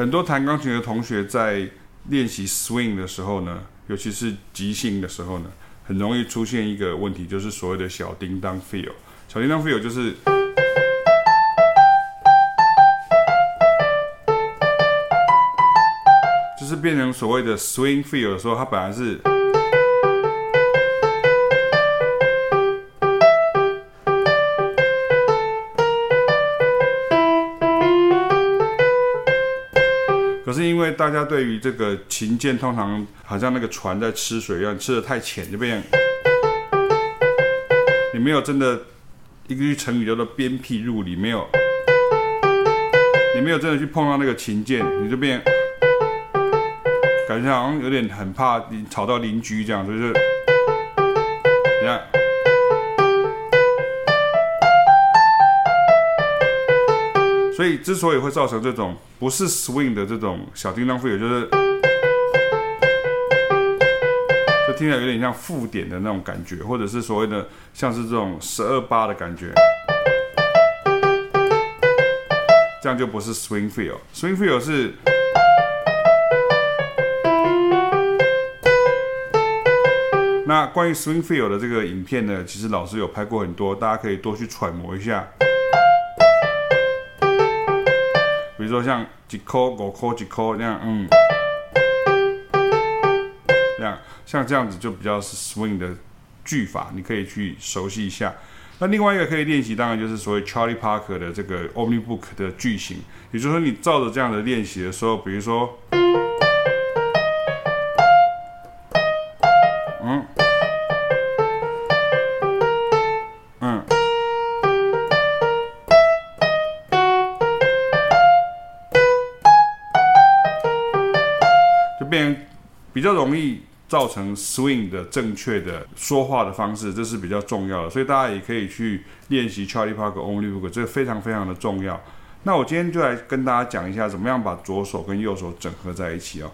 很多弹钢琴的同学在练习 swing 的时候呢，尤其是即兴的时候呢，很容易出现一个问题，就是所谓的小叮当 feel。小叮当 feel 就是，就是变成所谓的 swing feel 的时候，它本来是。可是因为大家对于这个琴键通常好像那个船在吃水一样，吃的太浅就变，你没有真的一个成语叫做鞭辟入里，没有，你没有真的去碰到那个琴键，你就变，感觉好像有点很怕你吵到邻居这样，就是，所以，之所以会造成这种不是 swing 的这种小叮当 feel，就是就听起来有点像附点的那种感觉，或者是所谓的像是这种十二八的感觉，这样就不是 swing feel。swing feel 是。那关于 swing feel 的这个影片呢，其实老师有拍过很多，大家可以多去揣摩一下。如说像几颗五扣几颗那样，嗯，这样像这样子就比较是 swing 的句法，你可以去熟悉一下。那另外一个可以练习，当然就是所谓 Charlie Parker 的这个 Omni Book 的句型，也就是说你照着这样的练习的时候，比如说。就变比较容易造成 swing 的正确的说话的方式，这是比较重要的，所以大家也可以去练习 Charlie Parker Omni Book，这个非常非常的重要。那我今天就来跟大家讲一下，怎么样把左手跟右手整合在一起哦。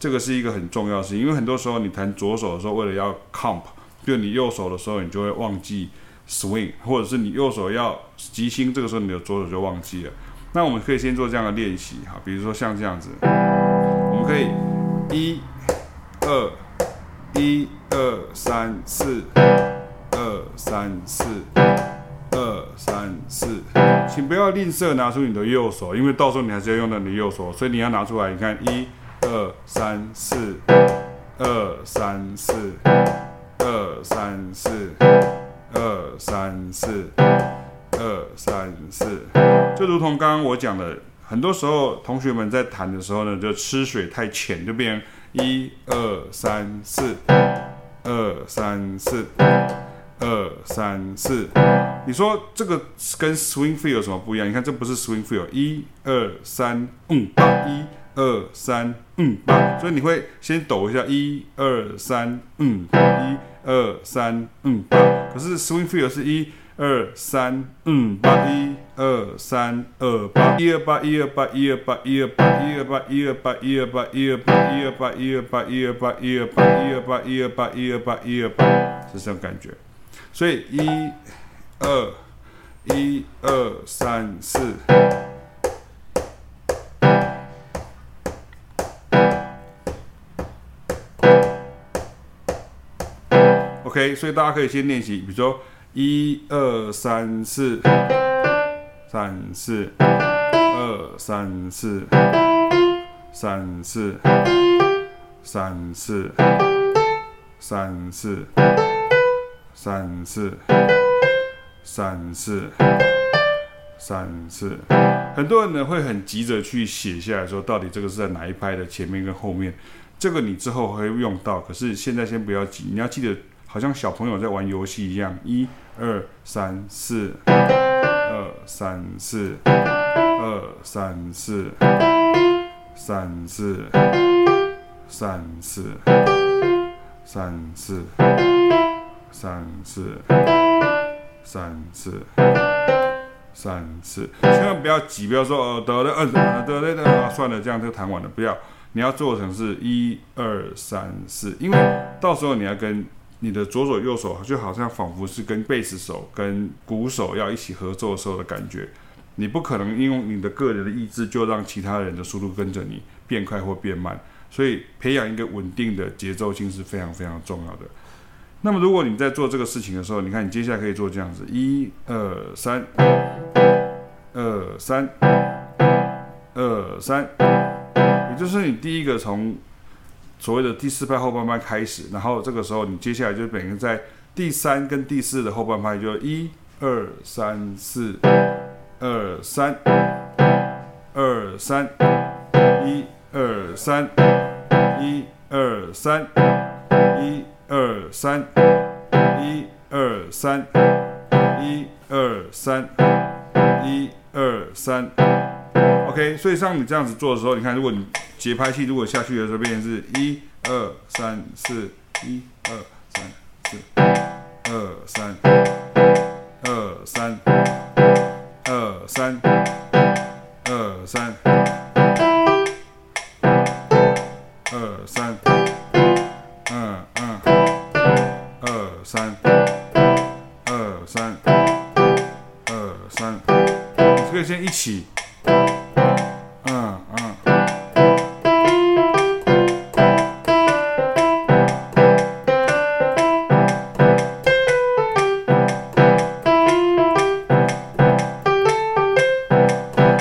这个是一个很重要的事情，因为很多时候你弹左手的时候，为了要 comp，就你右手的时候，你就会忘记 swing，或者是你右手要即兴，这个时候你的左手就忘记了。那我们可以先做这样的练习哈，比如说像这样子，我们可以一。二，一二三四，二三四，二三四，请不要吝啬拿出你的右手，因为到时候你还是要用到你的右手，所以你要拿出来。你看，一二三四，二三四，二三四，二三四，二三四，就如同刚刚我讲的，很多时候同学们在弹的时候呢，就吃水太浅，就变成。一二三四，二三四，二三四。你说这个跟 swing feel 有什么不一样？你看这不是 swing feel，一二三嗯八，一二三嗯八。所以你会先抖一下，一二三嗯，一二三嗯八。可是 swing feel 是一。二三嗯八一二三二八一二八一二八一二八一二八一二八一二八一二八一二八一二八一二八一二八一二八一二八一二八一二八一二八，是这种感觉。所以一二一二三四，OK。所以大家可以先练习，比如说。一二三四，三四，二三四，三四，三四，三四，三四，三四，三四。很多人呢会很急着去写下来说，到底这个是在哪一拍的前面跟后面？这个你之后会用到，可是现在先不要急，你要记得，好像小朋友在玩游戏一样，一。二三四，二三四，二三四，三四，三四，三四，三四，三四，三四，千万不要急，不要说哦得了，嗯得了得了，算了，这样就弹完了，不要，你要做成是一二三四，因为到时候你要跟。你的左手右手就好像仿佛是跟贝斯手跟鼓手要一起合作的时候的感觉，你不可能因为你的个人的意志就让其他人的速度跟着你变快或变慢，所以培养一个稳定的节奏性是非常非常重要的。那么如果你在做这个事情的时候，你看你接下来可以做这样子：一二三，二三，二三，也就是你第一个从所谓的第四拍后半拍开始，然后这个时候你接下来就等于在第三跟第四的后半拍就一二三四。二三，二三，一二三，一二三，一二三，一二三，一二三，一二三。OK，所以像你这样子做的时候，你看，如果你节拍器如果下去的时候，变成是一二三四，一二三四，二三，二三二。三，二三，二三，嗯嗯，二三，二三，二三，你可以先一起。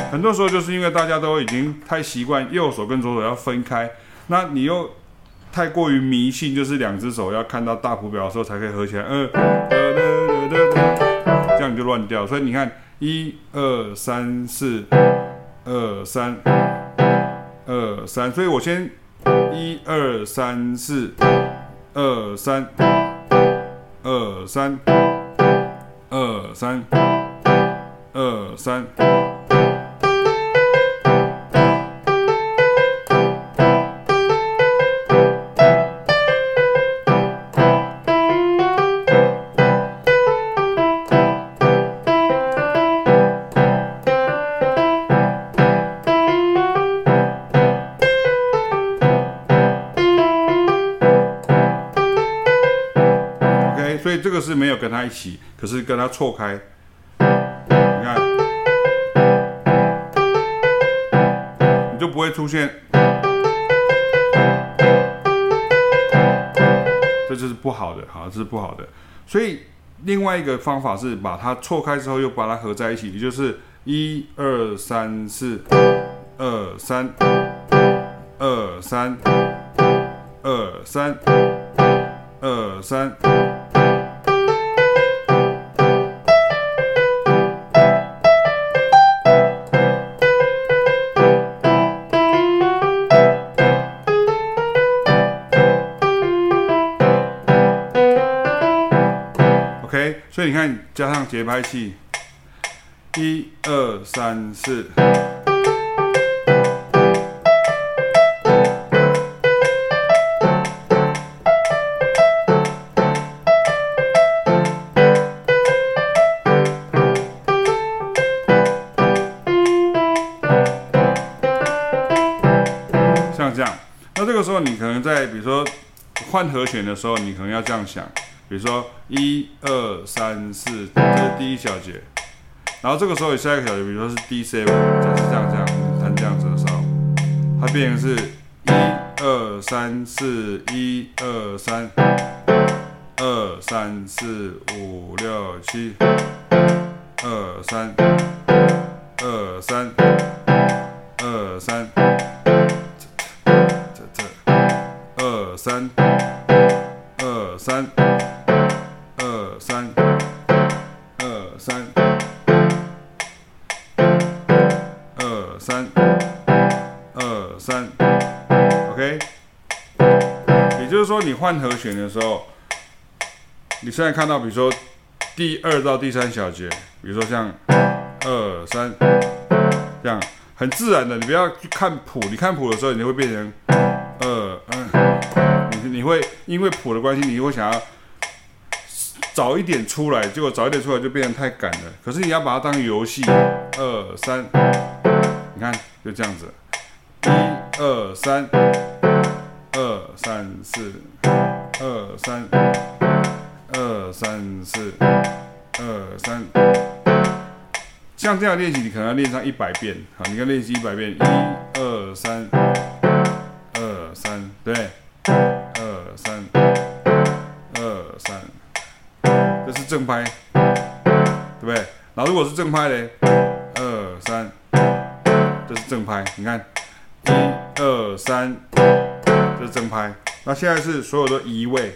很多时候就是因为大家都已经太习惯右手跟左手要分开，那你又太过于迷信，就是两只手要看到大谱表的时候才可以合起来，呃，这样就乱掉。所以你看，一二三四，二三，二三，所以我先一二三四，二三，二三，二三，二三。所以这个是没有跟他一起，可是跟他错开。你看，你就不会出现，这就是不好的，好，这是不好的。所以另外一个方法是把它错开之后又把它合在一起，也就是一二三四，二三，二三，二三，二三。所以你看，加上节拍器，一二三四，像这样。那这个时候，你可能在比如说换和弦的时候，你可能要这样想。比如说一二三四，这是第一小节，然后这个时候有下一个小节，比如说是 D seven，就是这样这样弹这样子的时候，它变成是一二三四一二三，二三四五六七，二三，二三，二三，这这这，二三，二三。二三，二三，二三，OK。也就是说，你换和弦的时候，你现在看到，比如说第二到第三小节，比如说像二三这样，很自然的，你不要去看谱，你看谱的时候，你会变成你会因为谱的关系，你会想要。早一点出来，结果早一点出来就变得太赶了。可是你要把它当游戏，二三，你看就这样子，一二三，二三四，二三，二三四，二三，像这样练习，你可能要练上一百遍。好，你看练习一百遍，一二三，二三，对，正拍，对不对？然后如果是正拍嘞，二三，这是正拍。你看，一二三，这是正拍。那现在是所有的移位，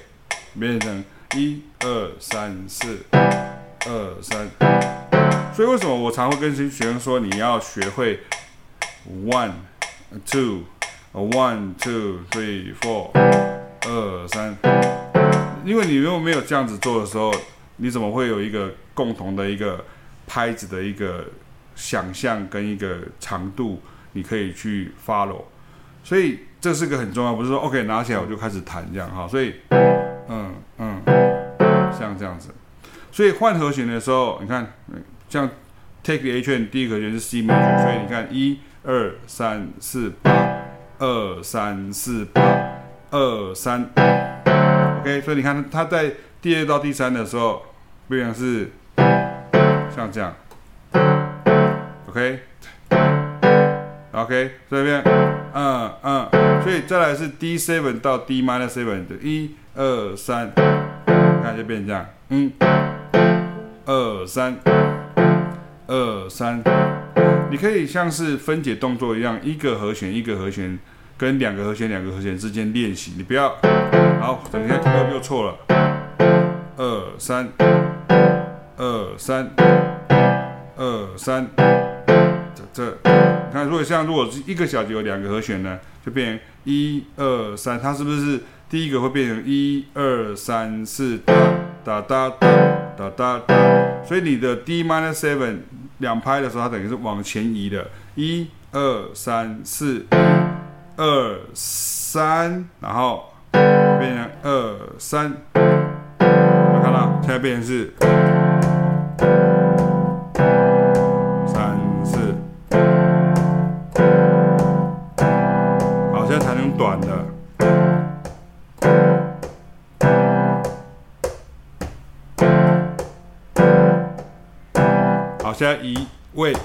变成一二三四，二三。所以为什么我常会跟学生说，你要学会 one two one two three four，二三。因为你如果没有这样子做的时候，你怎么会有一个共同的一个拍子的一个想象跟一个长度，你可以去 follow。所以这是个很重要，不是说 OK 拿起来我就开始弹这样哈。所以，嗯嗯，像这样子。所以换和弦的时候，你看，像 take A 键，第一和弦是 C major，所以你看一二三四八，二三四八，二三，OK。所以你看它在第二到第三的时候，变成是像这样，OK。OK，这边，嗯嗯，所以再来是 D seven 到 D minor seven 的一二三，看就变成这样，嗯，二三，二三，你可以像是分解动作一样，一个和弦一个和弦跟两个和弦两个和弦之间练习，你不要，好，等一下又错了，二三，二三，二三，这这。你看，如果像如果是一个小节有两个和弦呢，就变成一二三，它是不是第一个会变成一二三四哒哒哒哒哒哒哒？所以你的 D minor seven 两拍的时候，它等于是往前移的，一二三四，二三，然后变成二三，我看到现在变成是。三四，好，现在弹成短的。好，现在移位置，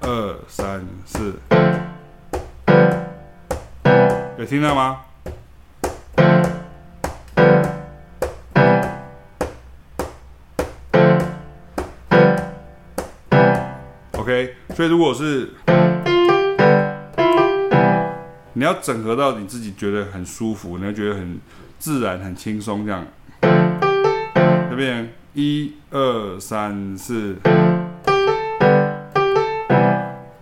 二三四，有听到吗？？OK，所以如果是你要整合到你自己觉得很舒服，你要觉得很自然、很轻松这样，这边。一二三四，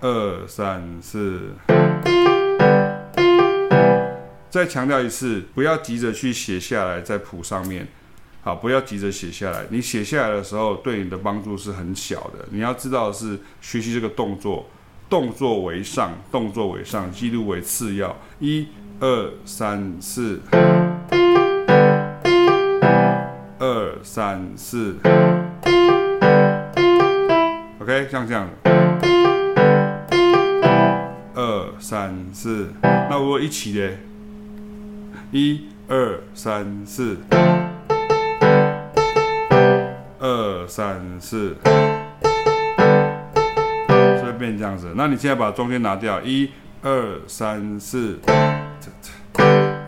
二三四，再强调一次，不要急着去写下来在谱上面，好，不要急着写下来。你写下来的时候，对你的帮助是很小的。你要知道是学习这个动作，动作为上，动作为上，记录为次要。一二三四。二三四，OK，像这样，二三四，那如果一起呢？一二三四，二三四，所以变这样子。那你现在把中间拿掉，一二三四，这这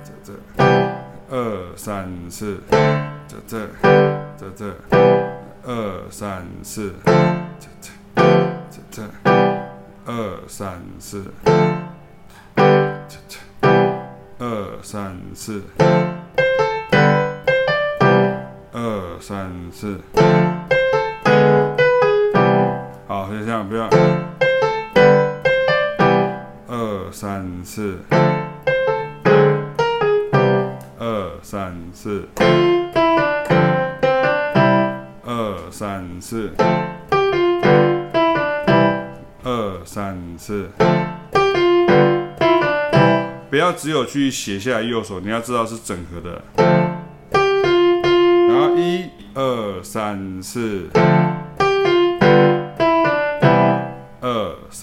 这这，二三四。这这这这。二三四，这这这这。二三四，这这。二三四，二三四，不要二三四，二三四。二三四，二三四，不要只有去写下来右手，你要知道是整合的。然后一二三四，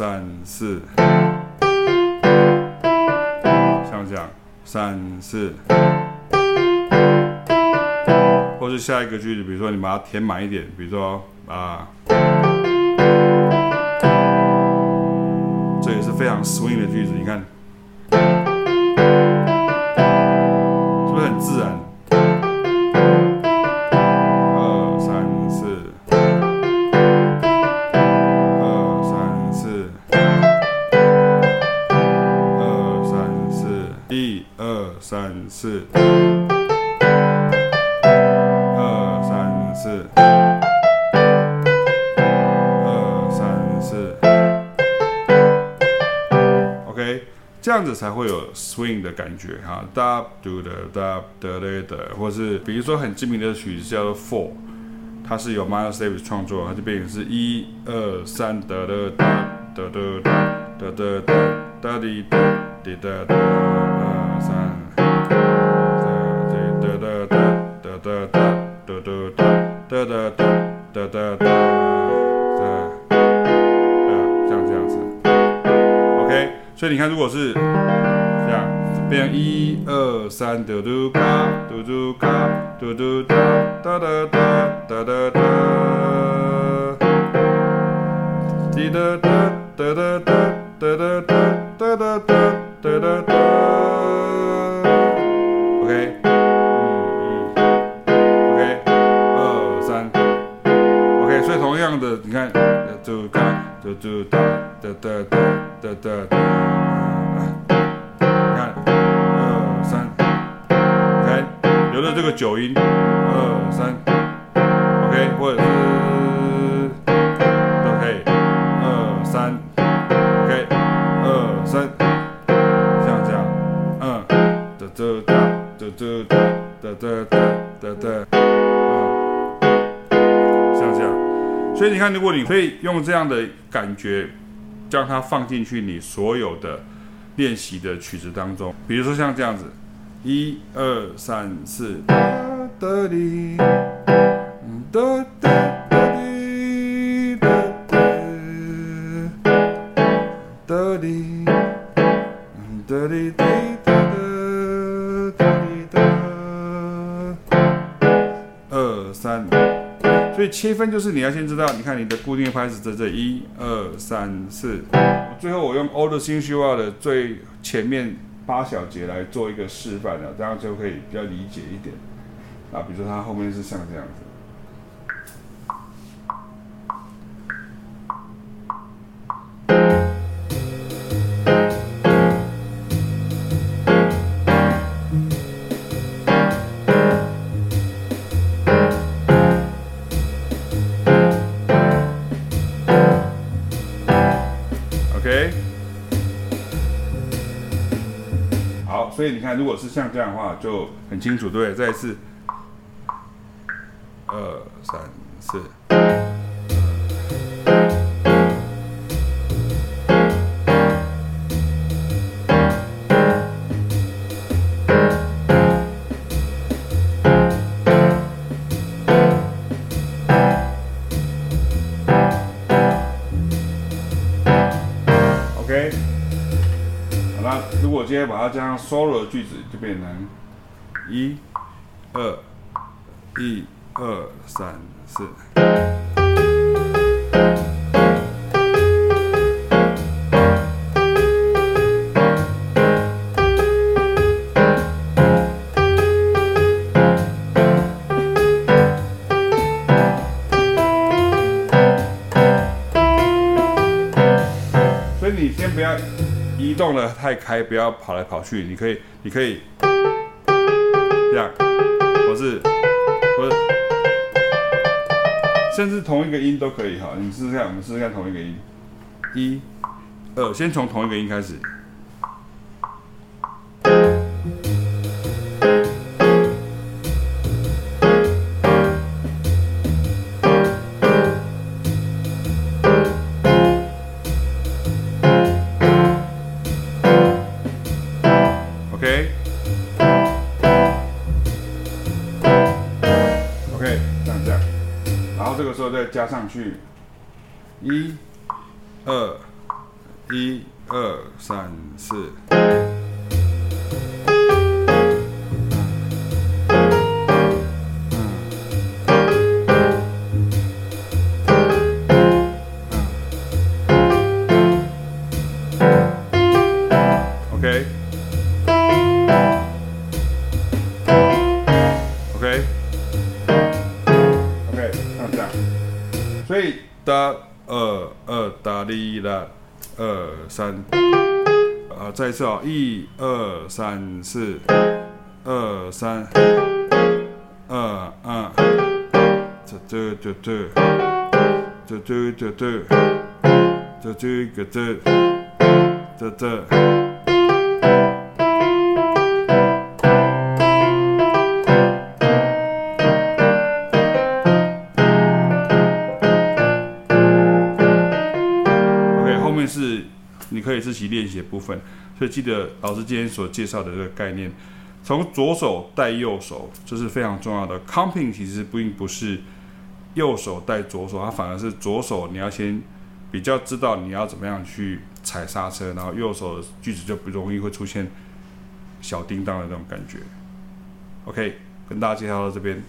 三四，像这样，三四，或是下一个句子，比如说你把它填满一点，比如说啊，这也是非常 swing 的句子，你看。四，二三四，二三四，OK，这样子才会有 swing 的感觉哈。哒嘟的哒的嘞的，或是比如说很知名的曲子叫做 Four，它是由 Miles Davis 创作，它就变成是一二三的的哒哒哒哒哒哒滴滴的的哒哒哒哒哒哒哒哒哒哒哒哒，像这样子，OK。所以你看，如果是这样，变成一二三，嘟嘟嘎，嘟嘟嘎，嘟嘟哒哒哒哒哒哒哒，滴哒哒哒哒哒哒哒哒哒哒哒哒。这样的你看，嘟嘎，嘟嘟哒哒哒哒哒哒哒。你看，二三，OK，留着这个九音，二三，OK，或者是都可以，二三，OK，二三，像这样，嗯，哒哒哒哒哒哒哒哒哒哒。所以你看，如果你可以用这样的感觉，将它放进去你所有的练习的曲子当中，比如说像这样子，一二三四，哒哒哩，哒哒哒哩，哒哒哒哩，哒哩哒哒哒哩哒，二三。所以切分就是你要先知道，你看你的固定拍子在这一二三四，最后我用 Old sing show 的最前面八小节来做一个示范了，这样就可以比较理解一点。啊，比如说它后面是像这样子。所以你看，如果是像这样的话，就很清楚，对？再一次，二三四然后加上 solo 的句子，就变成一、二、一、二、三、四。动的太开，不要跑来跑去。你可以，你可以这样，或是，或是，甚至同一个音都可以哈。你试试看，我们试试看同一个音，一、二，先从同一个音开始。加上去，一、二、一、二、三、四。哒二二哒哩啦，二三，啊，再一次啊，一二三四，二三，二二，这这这这，这这这这，这这个这，这这。自己练习的部分，所以记得老师今天所介绍的这个概念，从左手带右手，这是非常重要的。Comping 其实并不是右手带左手，它反而是左手你要先比较知道你要怎么样去踩刹车，然后右手的句子就不容易会出现小叮当的那种感觉。OK，跟大家介绍到这边。